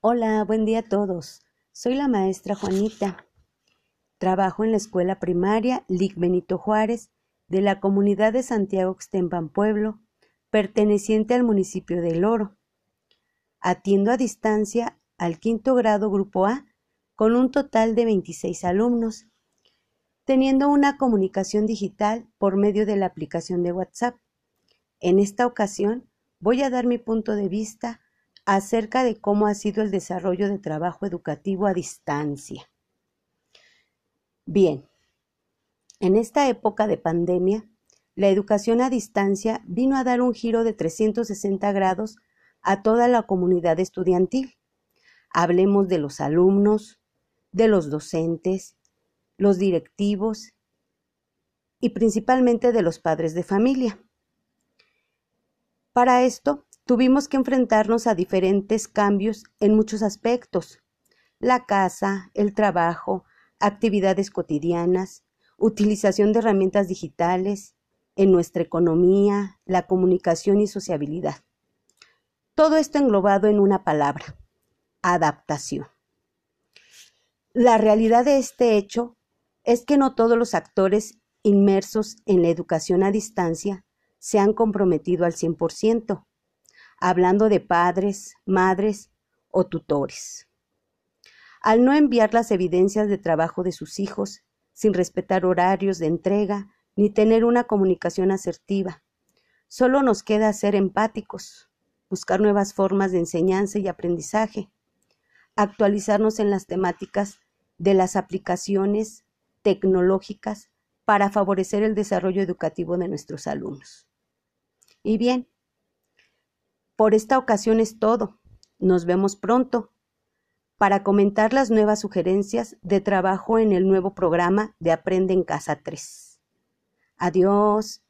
Hola, buen día a todos. Soy la maestra Juanita. Trabajo en la escuela primaria Lic Benito Juárez de la comunidad de Santiago Extempan Pueblo, perteneciente al municipio de Loro. Atiendo a distancia al quinto grado Grupo A con un total de 26 alumnos, teniendo una comunicación digital por medio de la aplicación de WhatsApp. En esta ocasión voy a dar mi punto de vista acerca de cómo ha sido el desarrollo de trabajo educativo a distancia. Bien, en esta época de pandemia, la educación a distancia vino a dar un giro de 360 grados a toda la comunidad estudiantil. Hablemos de los alumnos, de los docentes, los directivos y principalmente de los padres de familia. Para esto, tuvimos que enfrentarnos a diferentes cambios en muchos aspectos. La casa, el trabajo, actividades cotidianas, utilización de herramientas digitales, en nuestra economía, la comunicación y sociabilidad. Todo esto englobado en una palabra, adaptación. La realidad de este hecho es que no todos los actores inmersos en la educación a distancia se han comprometido al 100% hablando de padres, madres o tutores. Al no enviar las evidencias de trabajo de sus hijos, sin respetar horarios de entrega, ni tener una comunicación asertiva, solo nos queda ser empáticos, buscar nuevas formas de enseñanza y aprendizaje, actualizarnos en las temáticas de las aplicaciones tecnológicas para favorecer el desarrollo educativo de nuestros alumnos. Y bien, por esta ocasión es todo. Nos vemos pronto para comentar las nuevas sugerencias de trabajo en el nuevo programa de Aprende en Casa 3. Adiós.